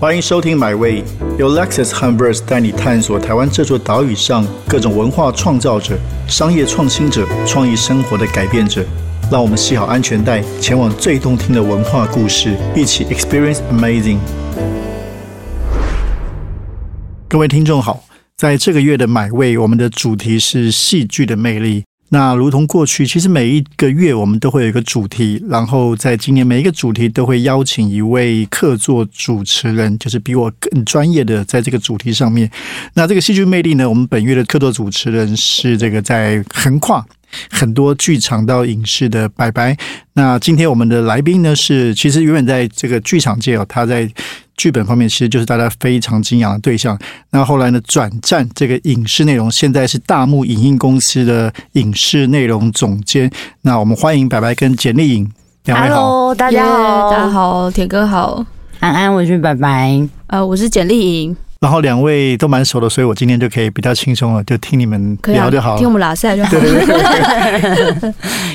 欢迎收听《My Way》，由 Lexus h u m b e r s 带你探索台湾这座岛屿上各种文化创造者、商业创新者、创意生活的改变者。让我们系好安全带，前往最动听的文化故事，一起 Experience Amazing。各位听众好，在这个月的《My Way》，我们的主题是戏剧的魅力。那如同过去，其实每一个月我们都会有一个主题，然后在今年每一个主题都会邀请一位客座主持人，就是比我更专业的在这个主题上面。那这个戏剧魅力呢，我们本月的客座主持人是这个在横跨很多剧场到影视的白白。那今天我们的来宾呢是，其实永远在这个剧场界哦，他在。剧本方面其实就是大家非常敬仰的对象。那后来呢，转战这个影视内容，现在是大幕影音公司的影视内容总监。那我们欢迎白白跟简丽颖两位好，大家好，大家好，铁哥好，安安，我是白白，呃，我是简丽颖。然后两位都蛮熟的，所以我今天就可以比较轻松了，就听你们聊就好了，听我们拉塞就好。对对对。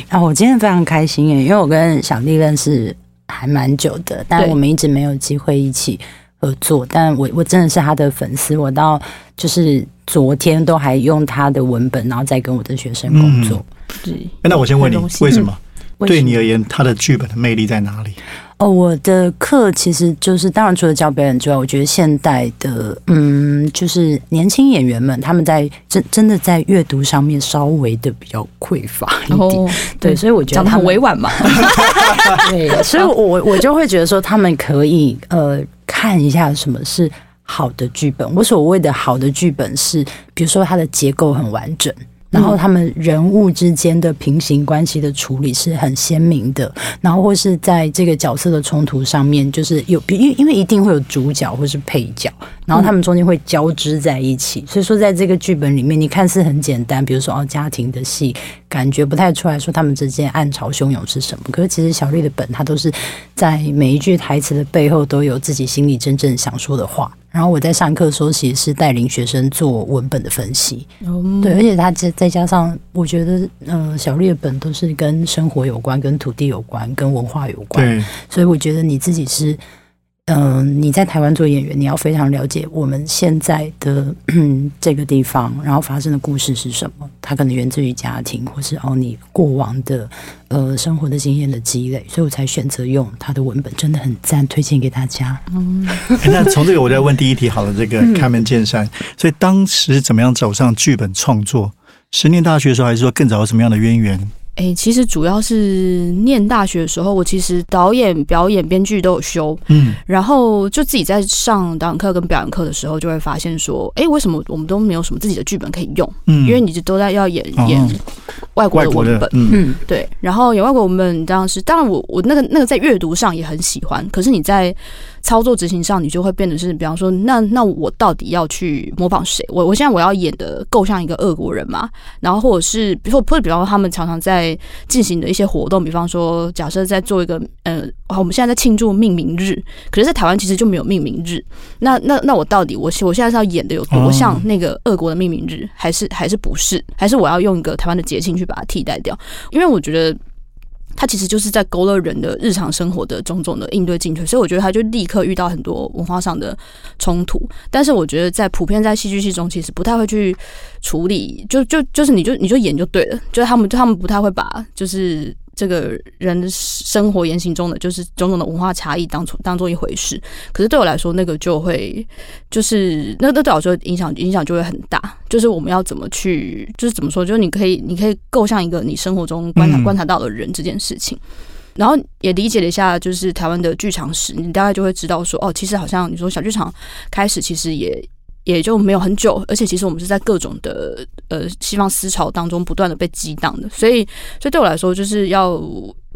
啊，我今天非常开心耶，因为我跟小弟认识。还蛮久的，但我们一直没有机会一起合作。但我我真的是他的粉丝，我到就是昨天都还用他的文本，然后再跟我的学生工作。对，那我先问你，为什么？对你而言，他的剧本的魅力在哪里？哦，我的课其实就是，当然除了教表演之外，我觉得现代的，嗯，就是年轻演员们，他们在真真的在阅读上面稍微的比较匮乏一点，对，所以我觉得很委婉嘛，对，所以我我就会觉得说，他们可以呃看一下什么是好的剧本。我所谓的好的剧本是，比如说它的结构很完整。然后他们人物之间的平行关系的处理是很鲜明的，然后或是在这个角色的冲突上面，就是有因因为一定会有主角或是配角，然后他们中间会交织在一起。所以说，在这个剧本里面，你看似很简单，比如说哦家庭的戏，感觉不太出来说他们之间暗潮汹涌是什么。可是其实小绿的本，他都是在每一句台词的背后都有自己心里真正想说的话。然后我在上课的时候，其实是带领学生做文本的分析，对，而且他再再加上，我觉得，嗯，小绿的本都是跟生活有关、跟土地有关、跟文化有关，所以我觉得你自己是。嗯，你在台湾做演员，你要非常了解我们现在的 这个地方，然后发生的故事是什么。它可能源自于家庭，或是哦你过往的呃生活的经验的积累，所以我才选择用它的文本，真的很赞，推荐给大家。嗯，那从这个我再问第一题好了，这个开门见山，所以当时怎么样走上剧本创作？十年大学的时候，还是说更早有什么样的渊源？哎，其实主要是念大学的时候，我其实导演、表演、编剧都有修，嗯，然后就自己在上导演课跟表演课的时候，就会发现说，哎，为什么我们都没有什么自己的剧本可以用？嗯，因为你都在要演演外国的文本，嗯，对，然后演外国文本当然是，当然我我那个那个在阅读上也很喜欢，可是你在。操作执行上，你就会变得是，比方说，那那我到底要去模仿谁？我我现在我要演的够像一个俄国人嘛？然后或者是，比如或者比方说，他们常常在进行的一些活动，比方说，假设在做一个，呃，我们现在在庆祝命名日，可是，在台湾其实就没有命名日。那那那我到底我我现在是要演的有多像那个俄国的命名日，还是还是不是？还是我要用一个台湾的节庆去把它替代掉？因为我觉得。他其实就是在勾勒人的日常生活的种种的应对进退，所以我觉得他就立刻遇到很多文化上的冲突。但是我觉得在普遍在戏剧系中，其实不太会去处理，就就就是你就你就演就对了，就是他们他们不太会把就是。这个人生活言行中的就是种种的文化差异，当做当做一回事。可是对我来说，那个就会就是那那对我说影响影响就会很大。就是我们要怎么去，就是怎么说，就是你可以你可以构像一个你生活中观察观察到的人这件事情，然后也理解了一下，就是台湾的剧场史，你大概就会知道说，哦，其实好像你说小剧场开始其实也。也就没有很久，而且其实我们是在各种的呃西方思潮当中不断的被激荡的，所以所以对我来说，就是要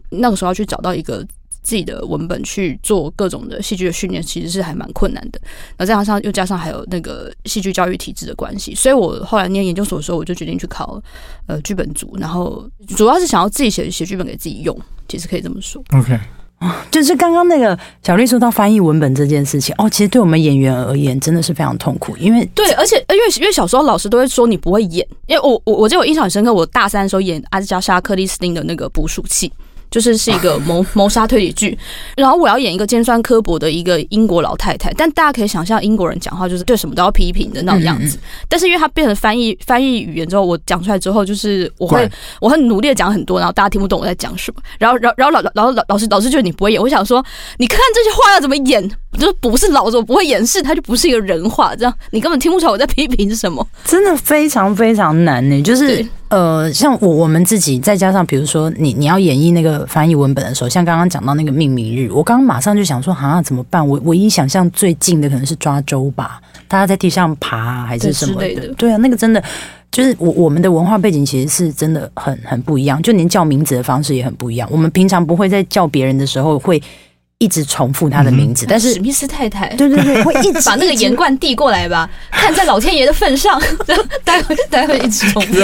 那个时候要去找到一个自己的文本去做各种的戏剧的训练，其实是还蛮困难的。那再加上又加上还有那个戏剧教育体制的关系，所以我后来念研究所的时候，我就决定去考呃剧本组，然后主要是想要自己写写剧本给自己用，其实可以这么说。OK。就是刚刚那个小丽说到翻译文本这件事情哦，其实对我们演员而言真的是非常痛苦，因为对，而且因为因为小时候老师都会说你不会演，因为我我我记得我印象很深刻，我大三的时候演阿加莎克里斯汀的那个捕鼠器，就是是一个 谋谋杀推理剧，然后我要演一个尖酸刻薄的一个英国老太太，但大家可以想象英国人讲话就是对什么都要批评的那种样子。但是因为他变成翻译翻译语言之后，我讲出来之后，就是我会我很努力的讲很多，然后大家听不懂我在讲什么。然后然后然后老老老老师老师觉得你不会演，我想说你看这些话要怎么演，就是不是老子我不会演示，他就不是一个人话，这样你根本听不出来我在批评什么。真的非常非常难呢，就是呃，像我我们自己再加上比如说你你要演绎那个翻译文本的时候。像刚刚讲到那个命名日，我刚刚马上就想说，啊，怎么办？我唯一想象最近的可能是抓周吧，大家在地上爬还是什么的。对啊，那个真的就是我我们的文化背景其实是真的很很不一样，就连叫名字的方式也很不一样。我们平常不会在叫别人的时候会。一直重复他的名字，但是史密斯太太，对对对，会一直 把那个盐罐递过来吧。看在老天爷的份上，待会待会一直重复。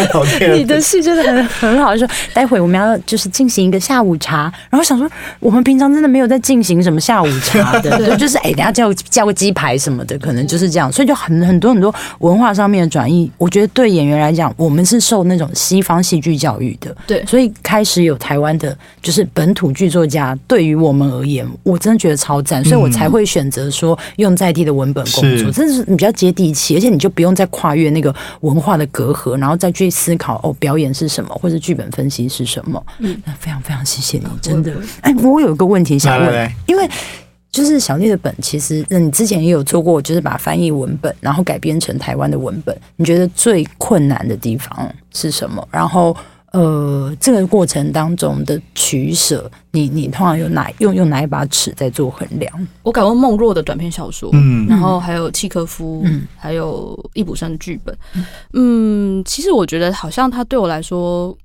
你的戏真的很很好，说待会我们要就是进行一个下午茶，然后想说我们平常真的没有在进行什么下午茶的，对，就是哎，等下叫叫个鸡排什么的，可能就是这样，所以就很很多很多文化上面的转移。我觉得对演员来讲，我们是受那种西方戏剧教育的，对，所以开始有台湾的，就是本土剧作家，对于我们而言。我真的觉得超赞，所以我才会选择说用在地的文本工作，真的是比较接地气，而且你就不用再跨越那个文化的隔阂，然后再去思考哦，表演是什么，或者剧本分析是什么。嗯，那非常非常谢谢你，真的。哎，我有一个问题想问，因为就是小丽的本，其实那你之前也有做过，就是把翻译文本然后改编成台湾的文本，你觉得最困难的地方是什么？然后。呃，这个过程当中的取舍，你你通常用哪用用哪一把尺在做衡量？我敢问孟若的短篇小说，嗯，然后还有契科夫，嗯，还有易卜生的剧本，嗯，其实我觉得好像他对我来说，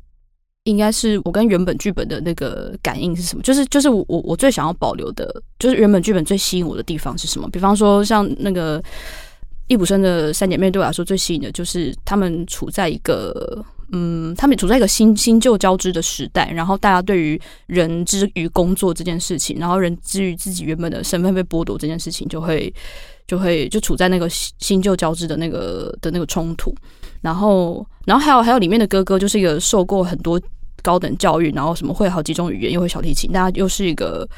应该是我跟原本剧本的那个感应是什么？就是就是我我我最想要保留的，就是原本剧本最吸引我的地方是什么？比方说像那个易卜生的三姐妹，对我来说最吸引的就是他们处在一个。嗯，他们处在一个新新旧交织的时代，然后大家对于人之于工作这件事情，然后人之于自己原本的身份被剥夺这件事情，就会就会就处在那个新新旧交织的那个的那个冲突。然后，然后还有还有里面的哥哥，就是一个受过很多高等教育，然后什么会好几种语言，又会小提琴，大家又是一个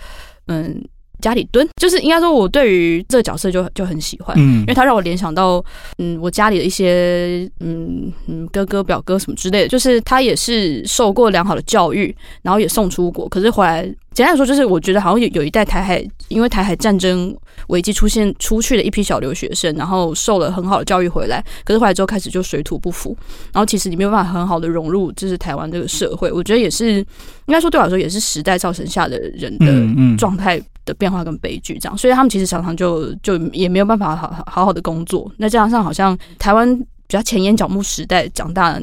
嗯。家里蹲，就是应该说，我对于这个角色就就很喜欢，嗯，因为他让我联想到，嗯，我家里的一些，嗯嗯，哥哥表哥什么之类的，就是他也是受过良好的教育，然后也送出国，可是回来。简单来说，就是我觉得好像有有一代台海，因为台海战争危机出现出去的一批小留学生，然后受了很好的教育回来，可是回来之后开始就水土不服，然后其实你没有办法很好的融入就是台湾这个社会。我觉得也是，应该说对我来说也是时代造成下的人的状态的变化跟悲剧这样，所以他们其实常常就就也没有办法好好好好的工作。那加上好像台湾比较前沿角木时代长大。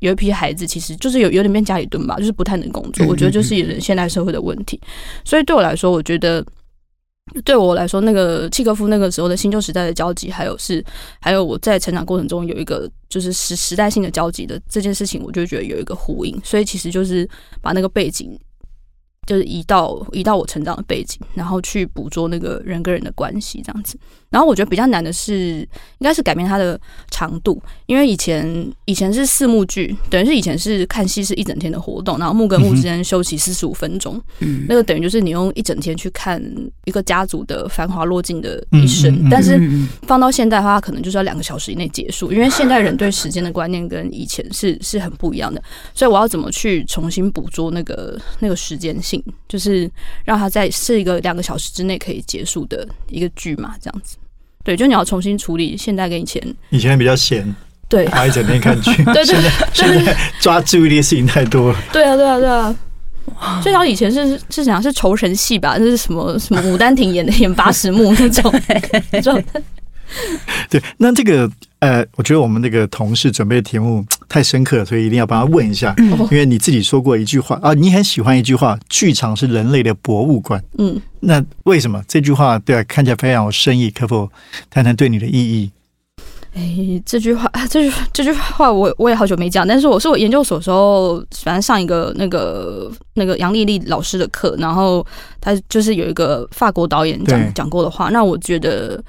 有一批孩子其实就是有有点变家里蹲吧，就是不太能工作。我觉得就是现代社会的问题。所以对我来说，我觉得对我来说，那个契科夫那个时候的新旧时代的交集，还有是还有我在成长过程中有一个就是时时代性的交集的这件事情，我就觉得有一个呼应。所以其实就是把那个背景。就是移到移到我成长的背景，然后去捕捉那个人跟人的关系这样子。然后我觉得比较难的是，应该是改变它的长度，因为以前以前是四幕剧，等于是以前是看戏是一整天的活动，然后幕跟幕之间休息四十五分钟，那个等于就是你用一整天去看一个家族的繁华落尽的一生。但是放到现在的话，可能就是要两个小时以内结束，因为现代人对时间的观念跟以前是是很不一样的。所以我要怎么去重新捕捉那个那个时间性？就是让他在是一个两个小时之内可以结束的一个剧嘛，这样子。对，就你要重新处理现在跟以前。以前比较闲，对，花一整天看剧。对对，现在抓注意力的事情太多了。对啊，对啊，对啊。最少以前是是讲是仇神戏吧？那是什么什么《牡丹亭》演的演八十幕那种 状态。对，那这个呃，我觉得我们那个同事准备的题目 太深刻了，所以一定要帮他问一下。因为你自己说过一句话啊，你很喜欢一句话：“剧场是人类的博物馆。”嗯，那为什么这句话对啊看起来非常有深意？可否谈谈对你的意义？哎，这句话，这 句这句话，我我也好久没讲。但是我是我研究所时候，反正上一个那个那个杨丽丽老师的课，然后他就是有一个法国导演讲讲过的话。那我觉得。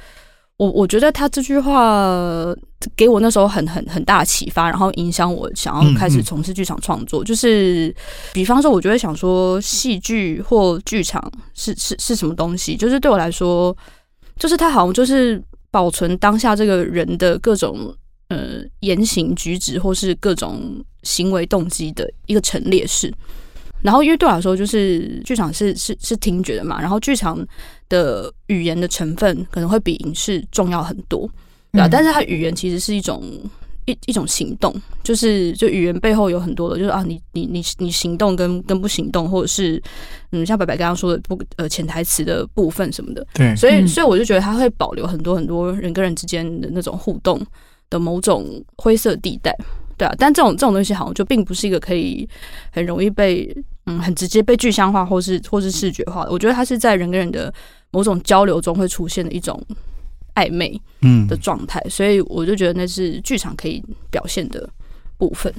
我我觉得他这句话给我那时候很很很大启发，然后影响我想要开始从事剧场创作。就是比方说，我就会想说，戏剧或剧场是是是什么东西？就是对我来说，就是它好像就是保存当下这个人的各种呃言行举止，或是各种行为动机的一个陈列室。然后，因为对我来说，就是剧场是是是听觉的嘛，然后剧场的语言的成分可能会比影视重要很多，对啊。但是它语言其实是一种一一种行动，就是就语言背后有很多的，就是啊，你你你你行动跟跟不行动，或者是嗯，像白白刚刚说的不呃潜台词的部分什么的，对。所以所以我就觉得它会保留很多很多人跟人之间的那种互动的某种灰色地带。对啊，但这种这种东西好像就并不是一个可以很容易被嗯很直接被具象化或是或是视觉化的。我觉得它是在人跟人的某种交流中会出现的一种暧昧嗯的状态，所以我就觉得那是剧场可以表现的部分。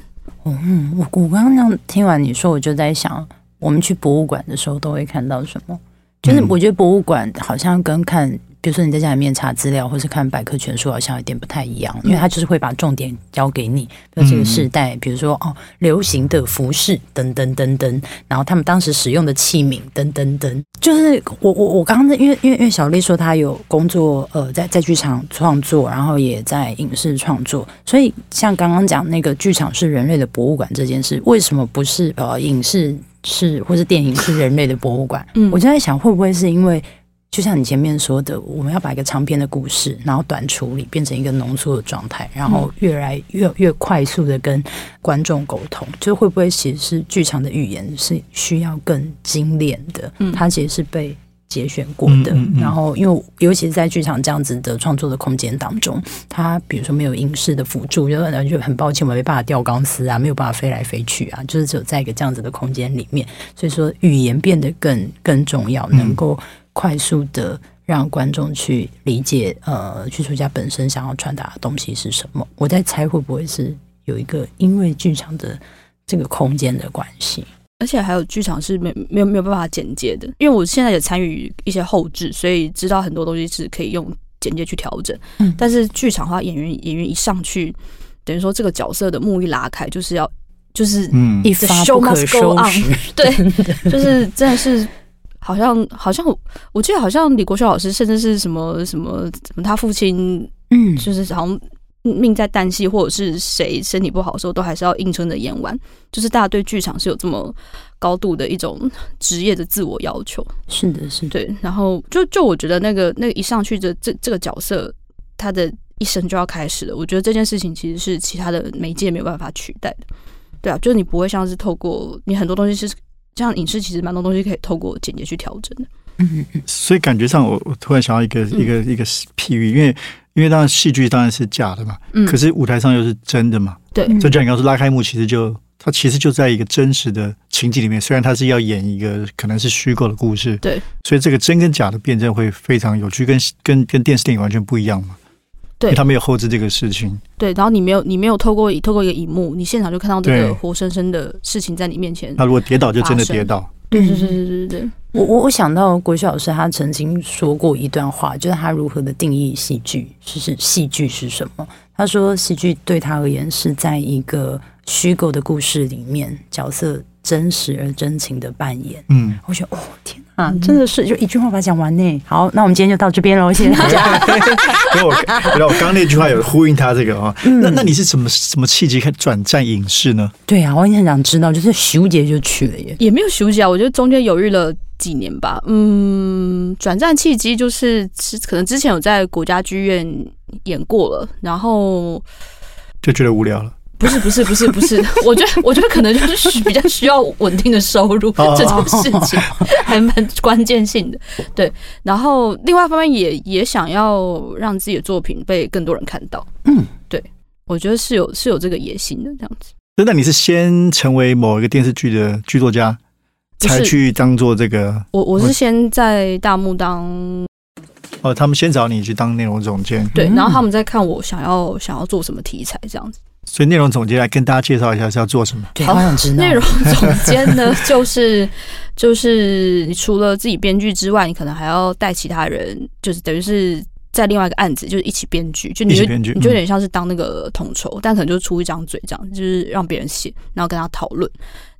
嗯，我我刚刚那样听完你说，我就在想，我们去博物馆的时候都会看到什么？就是我觉得博物馆好像跟看。比如说你在家里面查资料，或是看百科全书，好像有点不太一样，因为它就是会把重点交给你。那这个时代，比如说哦，流行的服饰等等等等，然后他们当时使用的器皿等等等，就是我我我刚刚因为因为因为小丽说她有工作，呃，在在剧场创作，然后也在影视创作，所以像刚刚讲那个剧场是人类的博物馆这件事，为什么不是呃影视是或是电影是人类的博物馆？嗯，我就在想会不会是因为。就像你前面说的，我们要把一个长篇的故事，然后短处理，变成一个浓缩的状态，然后越来越越快速的跟观众沟通，就会不会其实是剧场的语言是需要更精炼的？嗯，它其实是被节选过的。然后，因为尤其是在剧场这样子的创作的空间当中，它比如说没有影视的辅助，就就很抱歉，我没办法吊钢丝啊，没有办法飞来飞去啊，就是只有在一个这样子的空间里面，所以说语言变得更更重要，能够。快速的让观众去理解，呃，剧作家本身想要传达的东西是什么？我在猜会不会是有一个因为剧场的这个空间的关系，而且还有剧场是没没有没有办法剪接的。因为我现在也参与一些后置，所以知道很多东西是可以用剪接去调整。嗯，但是剧场话，演员演员一上去，等于说这个角色的幕一拉开，就是要就是嗯一发不可收拾，对，就是真的是。好像好像我我记得好像李国修老师甚至是什么什么什么他父亲嗯就是好像命在旦夕或者是谁身体不好的时候都还是要硬撑着演完，就是大家对剧场是有这么高度的一种职业的自我要求。是的，是的对。然后就就我觉得那个那个一上去的这这个角色，他的一生就要开始了。我觉得这件事情其实是其他的媒介没有办法取代的。对啊，就是你不会像是透过你很多东西是。像影视其实蛮多东西可以透过剪辑去调整的，嗯嗯所以感觉上我我突然想到一个一个一个譬喻，因为因为当然戏剧当然是假的嘛，嗯，可是舞台上又是真的嘛，对，就像你刚说拉开幕，其实就它其实就在一个真实的情景里面，虽然它是要演一个可能是虚构的故事，对，所以这个真跟假的辩证会非常有趣，跟跟跟电视电影完全不一样嘛。对，他没有后置这个事情。对，然后你没有，你没有透过透过一个荧幕，你现场就看到这个活生生的事情在你面前。他如果跌倒，就真的跌倒。对对对对对对。我我我想到国学老师他曾经说过一段话，就是他如何的定义戏剧，是戏剧是什么？他说戏剧对他而言是在一个虚构的故事里面，角色真实而真情的扮演。嗯，我觉得哦天。啊，真的是就一句话把它讲完呢。好，那我们今天就到这边喽，谢谢大家。我，我刚刚那句话有呼应他这个啊。那那你是什么什么契机开转战影视呢？对啊，我也很想知道，就是徐杰就去了耶，也没有徐杰啊。我觉得中间犹豫了几年吧。嗯，转战契机就是是可能之前有在国家剧院演过了，然后就觉得无聊了。不是不是不是不是，我觉得我觉得可能就是比较需要稳定的收入这种事情，还蛮关键性的。对，然后另外一方面也也想要让自己的作品被更多人看到。嗯，对，我觉得是有是有这个野心的这样子。那你是先成为某一个电视剧的剧作家，才去当做这个？我我是先在大幕当哦，他们先找你去当内容总监，对，然后他们再看我想要想要做什么题材这样子。所以内容总监来跟大家介绍一下是要做什么？好想知道。内容总监呢，就是就是你除了自己编剧之外，你可能还要带其他人，就是等于是在另外一个案子，就是一起编剧，就你就编剧你就有嗯点像是当那个统筹，但可能就出一张嘴这样，就是让别人写，然后跟他讨论，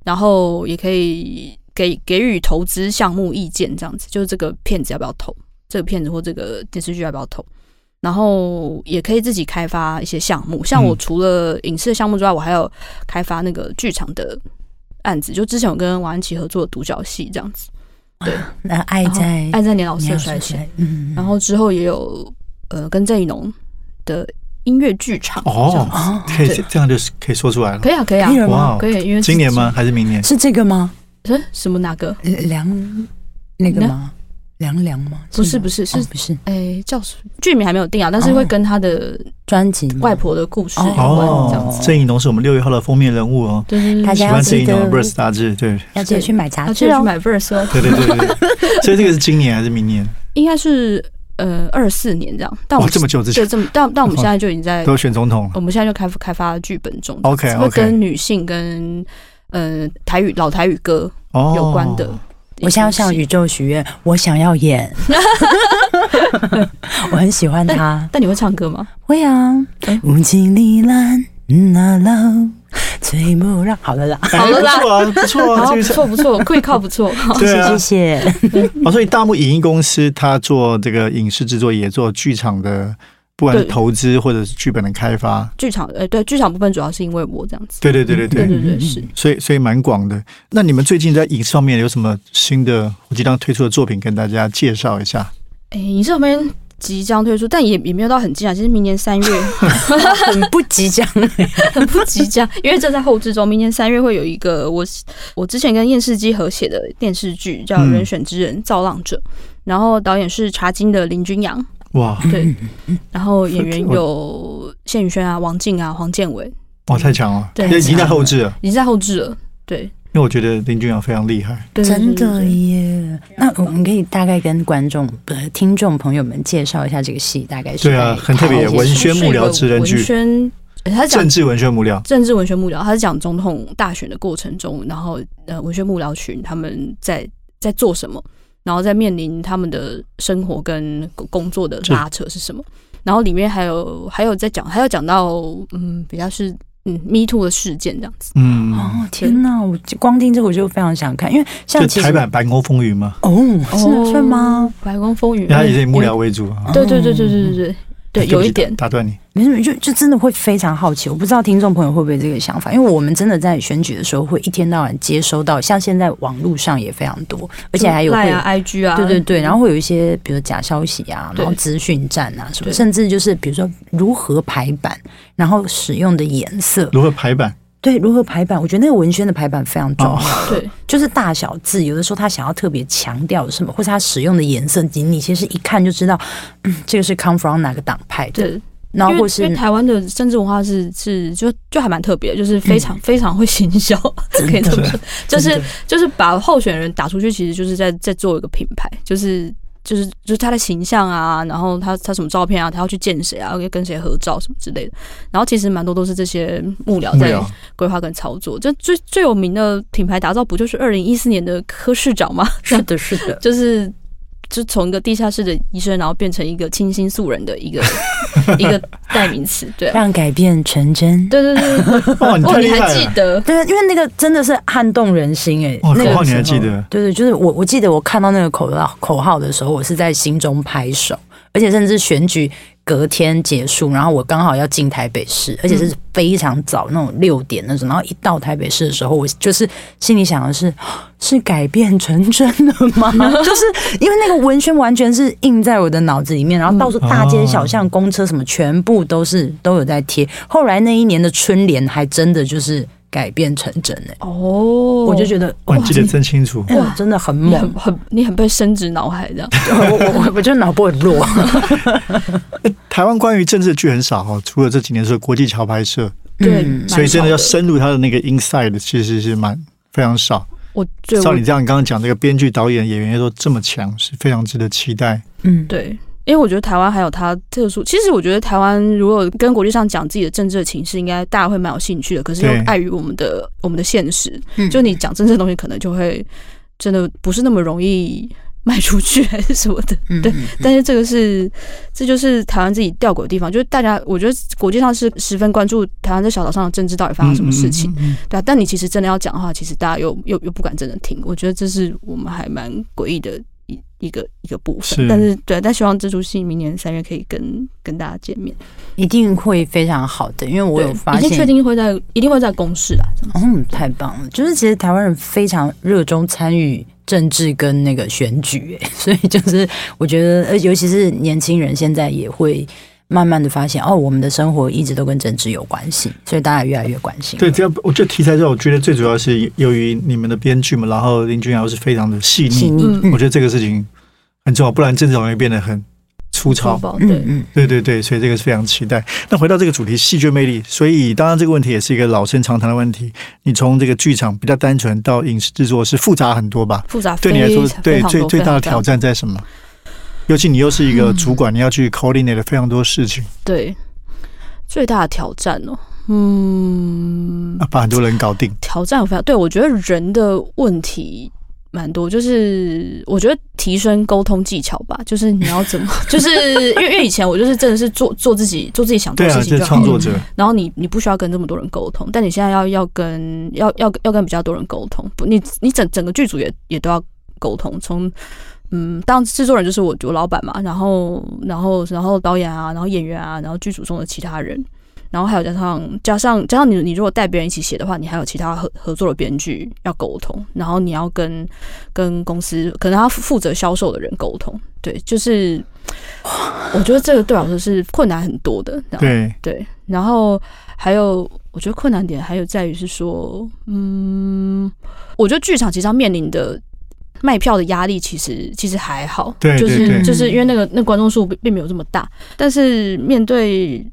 然后也可以给给予投资项目意见，这样子，就是这个片子要不要投，这个片子或这个电视剧要不要投。然后也可以自己开发一些项目，像我嗯除了影视的项目之外，我还有开发那个剧场的案子，就之前有跟王安琪合作的独角戏这样子，对，那爱然后在爱在年老色年衰时，衰，嗯，然后之后也有呃跟郑一农的音乐剧场哦，可以对这样就是可以说出来了可。以啊可以啊可以可以，因为今年吗？？还是明年？是这个吗？是什么哪个？梁那个吗？凉凉吗？不是不是是哦不是哎，叫什么剧名还没有定啊，但是会跟他的专辑外婆的故事有哦关这样子。郑怡农是我们六月号的封面人物哦，对对对，大家要喜欢郑怡记得农的 Verse 杂志，对要记得去买杂志哦。要去买 Verse 哦，对对对。所以这个是今年还是明年？应该是呃二四年这样。但我哇，们这么久之前对这么，但但我们现在就已经在都选总统了。我们现在就开开发剧本中 OK，会 OK 跟女性跟呃台语老台语歌哦，有关的。我现在要向宇宙许愿，我想要演，我很喜欢他。但你会唱歌吗？会啊哎，无尽里兰那老吹不让。好了啦，哎好了啦不错啊，不错啊，好，不错不错，可以靠不错。对啊谢谢。哦，所以大木影音公司他做这个影视制作，也做剧场的，不管是投资或者是剧本的开发。剧场呃对剧场部分主要是因为我这样子。对对对对对对，对对是。所以所以蛮广的。那你们最近在影视方面有什么新的我即将推出的作品跟大家介绍一下？哎，影视这边即将推出，但也也没有到很近啊。其实明年三月 很不即将，很不即将，因为正在后置中。明年三月会有一个我我之前跟验视机合写的电视剧，叫《嗯人选之人造浪者》，然后导演是茶金的林君阳，哇对，然后演员有谢宇轩啊、王静啊、黄建伟，哇，太强了！对已经在后置了，已经在后置了。对，因为我觉得林俊阳非常厉害。对真的。耶。那我们可以大概跟观众、呃听众朋友们介绍一下这个戏，大概是对啊很特别文宣幕僚是一个职人剧文宣，呃他是讲政治文学幕僚，政治文学幕僚，他是讲总统大选的过程中，然后呃文学幕僚群他们在在做什么，然后在面临他们的生活跟工工作的拉扯是什么，然后里面还有还有在讲，还有讲到嗯比较是嗯 Me Too 的事件这样子，嗯，哦，天哪！我光听这个我就非常想看，因为像其实台版《白宫风云》嘛，哦，是是吗？？白宫风云，它也是以幕僚为主啊。对对对对对对对对，有一点。打断你。没什么，就就真的会非常好奇，我不知道听众朋友会不会这个想法，因为我们真的在选举的时候会一天到晚接收到，像现在网络上也非常多，而且还有会有赖啊 IG 啊，对对对，然后会有一些比如假消息啊，然后资讯站啊什么，甚至就是比如说如何排版，然后使用的颜色，如何排版？对，如何排版，我觉得那个文宣的排版非常重要。哦。对。就是大小字，有的时候他想要特别强调什么，或者他使用的颜色，你你其实一看就知道，嗯，这个是 come from 哪个党派的，对。然后或是因为台湾的政治文化是是就就还蛮特别，就是非嗯。常、非常会行销，可以这么说，就是就是把候选人打出去，其实就是在在做一个品牌，就是就是就是他的形象啊，然后他他什么照片啊，他要去见谁啊，要跟谁合照什么之类的，然后其实蛮多都是这些幕僚在规划跟操作。这最最有名的品牌打造不就是二零一四年的柯市长吗？是的，是的，就是就从一个地下室的医生，然后变成一个清新素人的一个 一个代名词，对啊，让改变成真。对对对哦，你还！记得？对，因为那个真的是撼动人心哎、哇那个你还记得对对，就是我我记得我看到那个口号口号的时候，我是在心中拍手，而且甚至选举隔天结束，然后我刚好要进台北市，而且是非常早那种六点那种，然后一到台北市的时候，我就是心里想的是。是改变成真了吗？就是因为那个文宣完全是印在我的脑子里面，然后到处大街小巷、公车什么，全部都是都有在贴。后来那一年的春联还真的就是改变成真哎、哦，我就觉得哇，你记得真清楚。哇，真的很你很猛。很你很被深植脑海这样。我我我觉得脑波很弱。台湾关于政治的剧很少哦，除了这几年是国际桥拍摄，对，嗯所以真的要深入他的那个 inside，其实是蛮非常少。我照你这样刚刚讲，这个编剧、导演、演员都这么强，是非常值得期待。嗯，对，因为我觉得台湾还有它特殊。其实我觉得台湾如果跟国际上讲自己的政治的情势，应该大家会蛮有兴趣的。可是又碍于我们的我们的现实，嗯就你讲政治的东西，可能就会真的不是那么容易卖出去还是什么的，对。但是这个是，这就是台湾自己吊诡的地方，就是大家我觉得国际上是十分关注台湾在小岛上的政治到底发生什么事情，对啊。但你其实真的要讲的话，其实大家又又又不敢真的听，我觉得这是我们还蛮诡异的一一个一个部分。但是对，但希望这出戏明年三月可以跟跟大家见面，一定会非常好的，因为我有发现，已经确定会在一定会在公示啊。嗯，太棒了，就是其实台湾人非常热衷参与。政治跟那个选举，所以就是我觉得，呃，尤其是年轻人现在也会慢慢的发现，哦，我们的生活一直都跟政治有关系，所以大家越来越关心。对，这样我觉得题材上，我觉得最主要是由于你们的编剧嘛，然后林君瑶是非常的细腻，我觉得这个事情很重要，不然政治容易变得很。粗糙，嗯，对对对，所以这个是非常期待。那回到这个主题，戏剧魅力，所以当然这个问题也是一个老生常谈的问题。你从这个剧场比较单纯到影视制作是复杂很多吧？复杂，对你来说，对最最大的挑战在什么？尤其你又是一个主管，你要去 coordinate 非常多事情。对，最大的挑战哦，嗯，把很多人搞定。挑战非常对，我觉得人的问题。蛮多，就是我觉得提升沟通技巧吧，就是你要怎么，就是因为因为以前我就是真的是做做自己做自己想做的事情，就创作者。然后你你不需要跟这么多人沟通，但你现在要要跟要要要跟比较多人沟通，不，你你整整个剧组也也都要沟通。从嗯，当制作人就是我我老板嘛，然后然后然后导演啊，然后演员啊，然后剧组中的其他人。然后还有加上加上加上你你如果带别人一起写的话，你还有其他合合作的编剧要沟通，然后你要跟跟公司可能他负责销售的人沟通，对，就是我觉得这个对我来说是困难很多的。对对，然后还有我觉得困难点还有在于是说，嗯，我觉得剧场其实要面临的卖票的压力其实其实还好，对，就是就是因为那个那观众数并没有这么大，但是面对。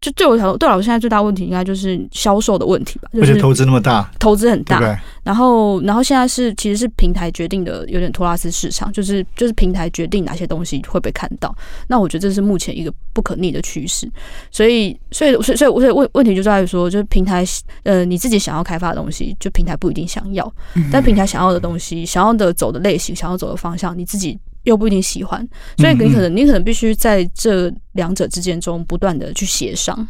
就对我来说，对我现在最大问题应该就是销售的问题吧。而且投资那么大，投资很大。然后，然后现在是其实是平台决定的，有点托拉斯市场，就是就是平台决定哪些东西会被看到。那我觉得这是目前一个不可逆的趋势。所以，所以，所以，所以，所以问问题就在于说，就是平台呃，你自己想要开发的东西，就平台不一定想要。但平台想要的东西，想要的走的类型，想要走的方向，你自己。又不一定喜欢，所以你可能你可能必须在这两者之间中不断的去协商，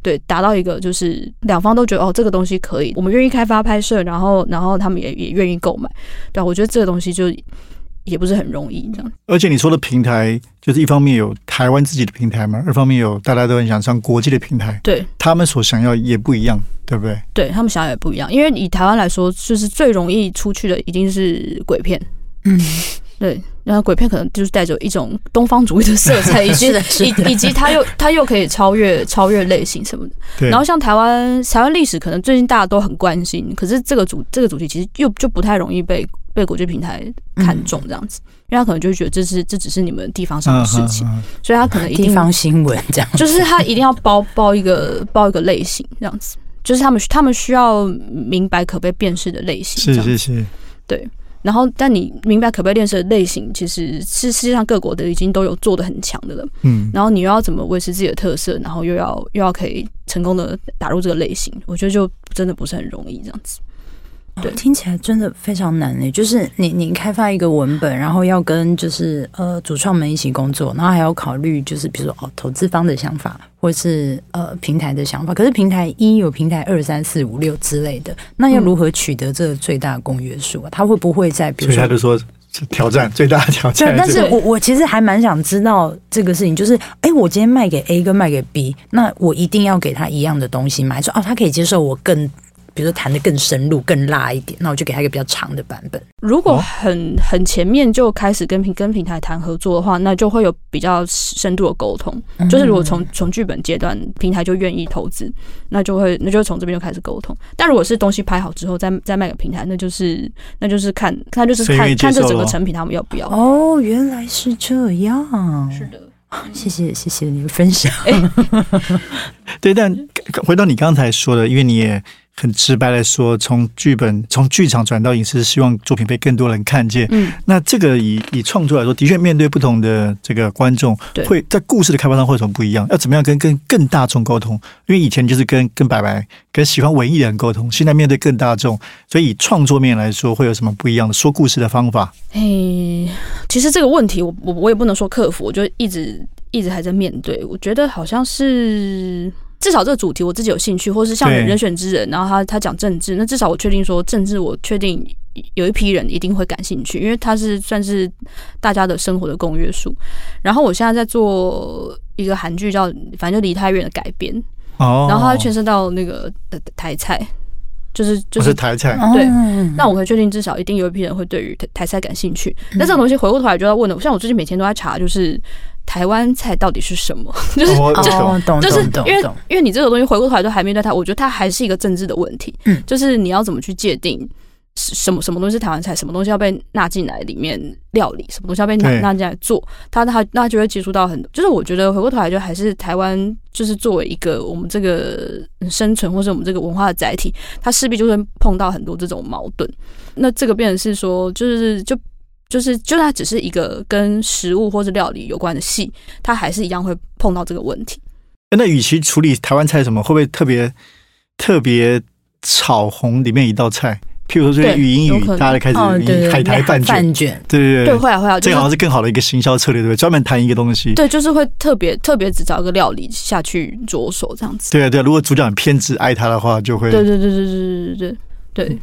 对，达到一个就是两方都觉得哦这个东西可以，我们愿意开发拍摄，然后然后他们也也愿意购买，对，我觉得这个东西就也不是很容易这样。而且你说的平台，就是一方面有台湾自己的平台嘛，二方面有大家都很想上国际的平台，对，他们所想要也不一样，对不对？对他们想要也不一样，因为以台湾来说，就是最容易出去的一定是鬼片，嗯。对，然后鬼片可能就是带着一种东方主义的色彩，以及以以及它又它又可以超越超越类型什么的。然后像台湾台湾历史，可能最近大家都很关心，可是这个主这个主题其实又就不太容易被被国际平台看中这样子，因为他可能就觉得这是这只是你们地方上的事情，所以他可能地方新闻这样，就是他一定要包包一个包一个类型这样子，就是他们他们需要明白可被辨识的类型，是是是，对。然后，但你明白可被练习的类型，其实是世界上各国的已经都有做的很强的了。嗯，然后你又要怎么维持自己的特色，然后又要又要可以成功的打入这个类型，我觉得就真的不是很容易这样子。对，听起来真的非常难诶。就是你你开发一个文本，然后要跟就是呃主创们一起工作，然后还要考虑就是比如说哦投资方的想法，或是呃平台的想法。可是平台一有平台二三四五六之类的，那要如何取得这个最大公约数啊？他会不会在比如说他就说挑战最大的挑战？但是我我其实还蛮想知道这个事情，就是哎，我今天卖给 A 跟卖给 B，那我一定要给他一样的东西吗？说哦，他可以接受我更。比如说弹的更深入、更辣一点，那我就给他一个比较长的版本。如果很很前面就开始跟平跟平台谈合作的话，那就会有比较深度的沟通。就是如果从从剧本阶段平台就愿意投资，那就会那就从这边就开始沟通。但如果是东西拍好之后再再卖给平台，那就是那就是看那就是看看这整个成品他们要不要。哦，原来是这样。是的，谢谢谢谢你的分享。对，但回到你刚才说的，因为你也。很直白来说，从剧本从剧场转到影视，希望作品被更多人看见。嗯，那这个以以创作来说，的确面对不同的这个观众，会在故事的开发上会有什么不一样？要怎么样跟跟更大众沟通？因为以前就是跟跟白白跟喜欢文艺的人沟通，现在面对更大众，所以以创作面来说，会有什么不一样的说故事的方法？诶、其实这个问题我我我也不能说克服，我就一直一直还在面对。我觉得好像是至少这个主题我自己有兴趣，或是像对。人选之人，然后他他讲政治，那至少我确定说政治，我确定有一批人一定会感兴趣，因为它是算是大家的生活的公约数。然后我现在在做一个韩剧叫反正就离太远的改编，哦，然后它牵涉到那个呃台菜，就是就就是是台菜，对。哦那我会确定，至少一定有一批人会对于台台菜感兴趣。那这种东西回过头来就要问了，像我最近每天都在查，就是台湾菜到底是什么？就是就是就是因为因为你这个东西回过头来都还面对它，我觉得它还是一个政治的问题。嗯就是你要怎么去界定是什么什么东西是台湾菜，什么东西要被纳进来里面料理，什么东西要被纳纳进来做，它它那就会接触到很多。就是我觉得回过头来就还是台湾，就是作为一个我们这个生存或者我们这个文化的载体，它势必就会碰到很多这种矛盾。那这个变成是说，就是就。就是，就它只是一个跟食物或是料理有关的戏，它还是一样会碰到这个问题。那与其处理台湾菜什么，会不会特别特别炒红里面一道菜？譬如说，这些对语音语大家开始海苔饭卷，饭卷，对对对，会啊会啊，就是这个好像是更好的一个行销策略，对不对？专门谈一个东西。对，就是会特别特别只找一个料理下去着手这样子。对啊对啊，如果主角很偏执爱他的话，就会对对对对对对对对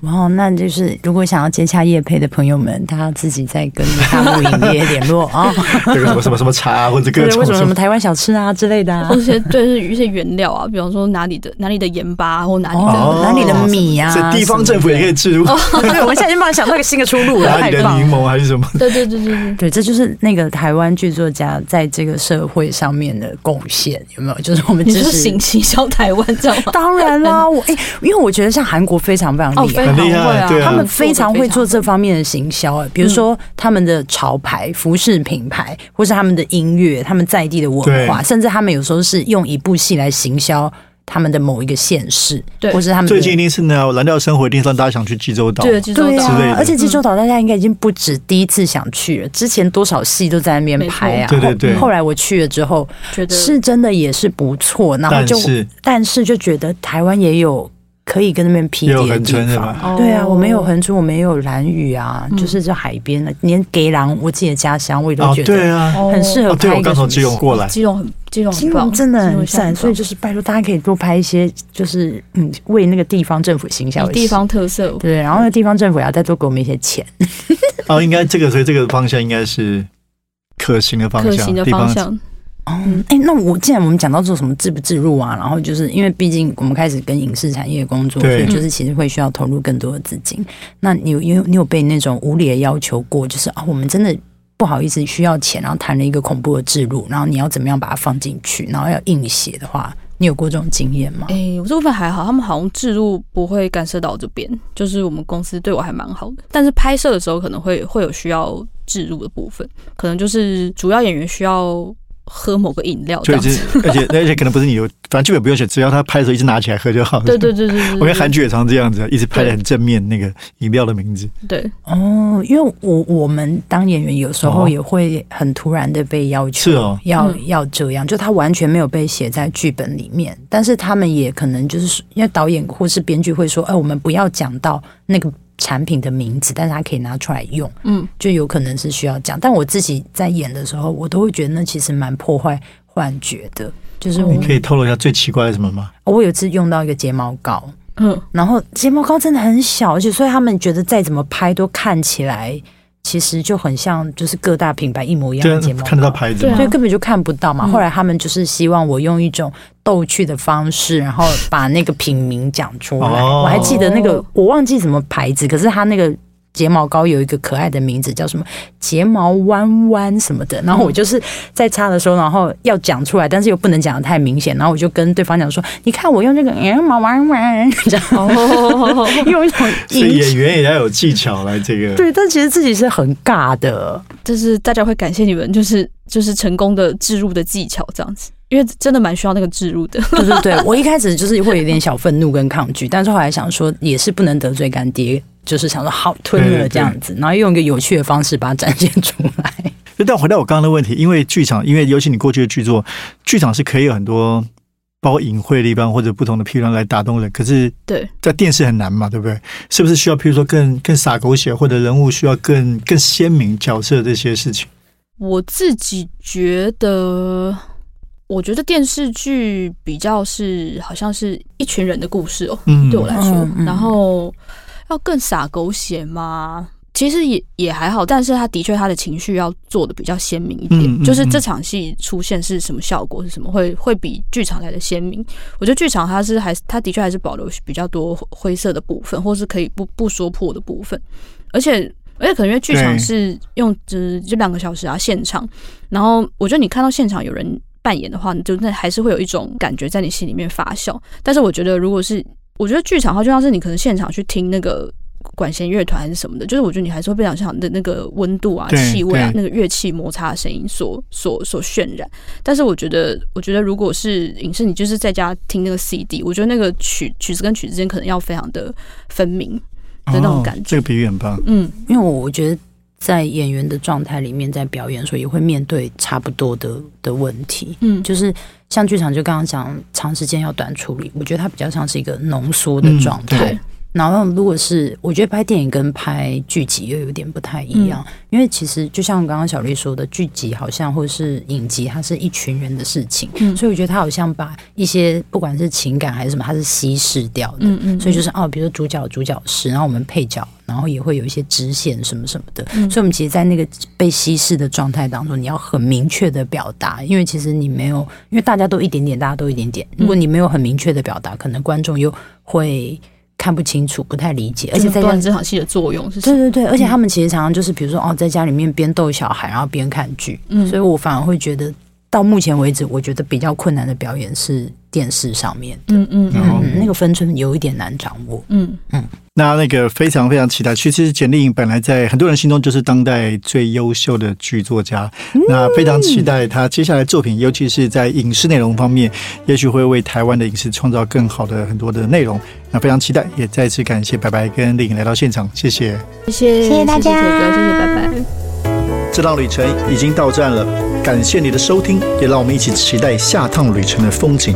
然后那就是如果想要接洽叶配的朋友们，他自己再跟大陆影业 联络啊，这个什么什么什么茶啊，或者各对，种为什么什么台湾小吃啊之类的啊对，，或者对是一些原料啊，比方说哪里的哪里的盐巴或哪里的、哦，哪里的米啊，这地方政府也可以置入。对，我们现在已经帮你想到一个新的出路了，哪里的柠。檬还是什么？对对对对对。对，这就是那个台湾剧作家在这个社会上面的贡献，有没有？就是我们只是行行销台湾这样吗？当然啦，我哎、因为我觉得像韩国非常非常哦，厉害。非常很厉害会啊，对啊他们非常会做这方。面的行销，哎比如说他们的潮牌、服饰品牌，或是他们的音乐、他们在地的文化，甚至他们有时候是用一部戏来行销他们的某一个县市，对或是他们最近一定是呢，蓝调生活一定让大家想去济州岛。对，济州对岛之类的啊，而且济州岛大家应该已经不止第一次想去了，之前多少戏都在那边拍啊。对对对后后来我去了之后，觉得是真的也是不错，然后就是但是就觉得台湾也有可以跟那边匹也有敌的地恒春是方。吧？对啊，哦我们有横村，我们也有蓝屿啊，嗯就是在海边的，连给郎我自己的家乡，我也都哦，觉得对啊，哦很适合哦，对拍一个什么我刚从基隆过来，基隆很基隆很金融真的很赞，所以就是拜托大家可以多拍一些，就是嗯，为那个地方政府形象的地方特色。对，然后那个地方政府也要再多给我们一些钱。哦，应该这个，所以这个方向应该是可行的方向，可行的地方方向，哦，哎、那我既然我们讲到做什么自不自入啊，然后就是因为毕竟我们开始跟影视产业工作，所以就是其实会需要投入更多的资金。那你有因为你有被那种无理的要求过，就是啊，我们真的不好意思需要钱，然后谈了一个恐怖的制入，然后你要怎么样把它放进去，然后要硬写的话，你有过这种经验吗？哎、我这部分还好，他们好像制入不会干涉到这边，就是我们公司对我还蛮好的。但是拍摄的时候可能会会有需要置入的部分，可能就是主要演员需要喝某个饮料这就。是，而且 而且可能不是你有，反正剧本不用写，只要他拍的时候一直拿起来喝就好了。对对对对我看韩剧也常这样子，一直拍的很正面，那个饮料的名字。对哦，因为我我们当演员有时候哦也会很突然的被要求是哦要、嗯要这样，就他完全没有被写在剧本里面，但是他们也可能就是因为导演或是编剧会说，哎、我们不要讲到那个产品的名字，但是它可以拿出来用，嗯，就有可能是需要讲。但我自己在演的时候，我都会觉得那其实蛮破坏幻觉的，就是、你可以透露一下最奇怪的什么吗？我有一次用到一个睫毛膏，嗯，然后睫毛膏真的很小，而且所以他们觉得再怎么拍都看起来其实就很像就是各大品牌一模一样的睫毛膏，看得到牌子？所以根本就看不到嘛。嗯后来他们就是希望我用一种逗趣的方式，然后把那个品名讲出来。哦我还记得那个我忘记什么牌子，可是它那个。睫毛膏有一个可爱的名字，叫什么睫毛弯弯什么的。然后我就是在擦的时候，然后要讲出来，但是又不能讲的太明显。然后我就跟对方讲说：“你看我用这个睫毛弯弯，这样哦，用一种所以演员也要有技巧来这个。对，但其实自己是很尬的。就是大家会感谢你们，就是就是成功的置入的技巧这样子。因因为真的蛮需要那个置入的。对对对，我一开始就是会有点小愤怒跟抗拒，但是后来想说也是不能得罪干爹，就是想说好吞了这样子，然后用一个有趣的方式把它展现出来。但回到我刚刚的问题，因为剧场，因为尤其你过去的剧作，剧场是可以有很多包括隐晦的地方或者不同的批量来打动人，可是对在电视很难嘛，对不对？是不是需要譬如说更更洒狗血，或者人物需要更更鲜明角色这些事情？我自己觉得，我觉得电视剧比较是好像是一群人的故事哦，嗯对我来说，嗯嗯然后要更洒狗血吗？其实也也还好，但是他的确他的情绪要做的比较鲜明一点，嗯嗯就是嗯这场戏出现是什么效果是什么，会会比剧场来的鲜明。我觉得剧场它是还是它的确还是保留比较多灰色的部分，或是可以不不说破的部分，而且。而且可能因为剧场是用只就两个小时啊现场，然后我觉得你看到现场有人扮演的话，你就那还是会有一种感觉在你心里面发酵。但是我觉得如果是我觉得剧场的话，就像是你可能现场去听那个管弦乐团还是什么的，就是我觉得你还是会被现场的那个温度啊、气味啊、那个乐器摩擦的声音所所所渲染。但是我觉得，我觉得如果是影视，你就是在家听那个 CD，我觉得那个曲曲子跟曲子之间可能要非常的分明的那种感觉。哦这个比喻很棒。嗯，因为我我觉得在演员的状态里面，在表演的时候也会面对差不多的的问题。嗯就是像剧场，就刚刚讲长时间要短处理，我觉得它比较像是一个浓缩的嗯状态。对然后，如果是我觉得拍电影跟拍剧集又有点不太一样，因为其实就像刚刚小丽说的，剧集好像或者是影集，它是一群人的事情，嗯所以我觉得它好像把一些不管是情感还是什么，它是稀释掉的。嗯嗯，所以就是哦，比如说主角主角是，然后我们配角，然后也会有一些支线什么什么的。嗯所以，我们其实，在那个被稀释的状态当中，你要很明确的表达，因为其实你没有，因为大家都一点点，大家都一点点。如果你没有很明确的表达，可能观众又会看不清楚，不太理解，而且再加断这场戏的作用是什么？对对对，而且他们其实常常就是，比如说哦，在家里面边逗小孩，然后边看剧，嗯所以我反而会觉得，到目前为止，我觉得比较困难的表演是电视上面的，嗯嗯然后嗯，那个分寸有一点难掌握。嗯嗯那那个非常非常期待。其实简丽颖本来在很多人心中就是当代最优秀的剧作家，那非常期待她接下来作品，尤其是在影视内容方面，也许会为台湾的影视创造更好的很多的内容。那非常期待，也再次感谢白白跟丽颖来到现场，谢谢。谢谢谢谢大家谢谢哥，谢谢拜拜。这趟旅程已经到站了，感谢你的收听，也让我们一起期待下趟旅程的风景。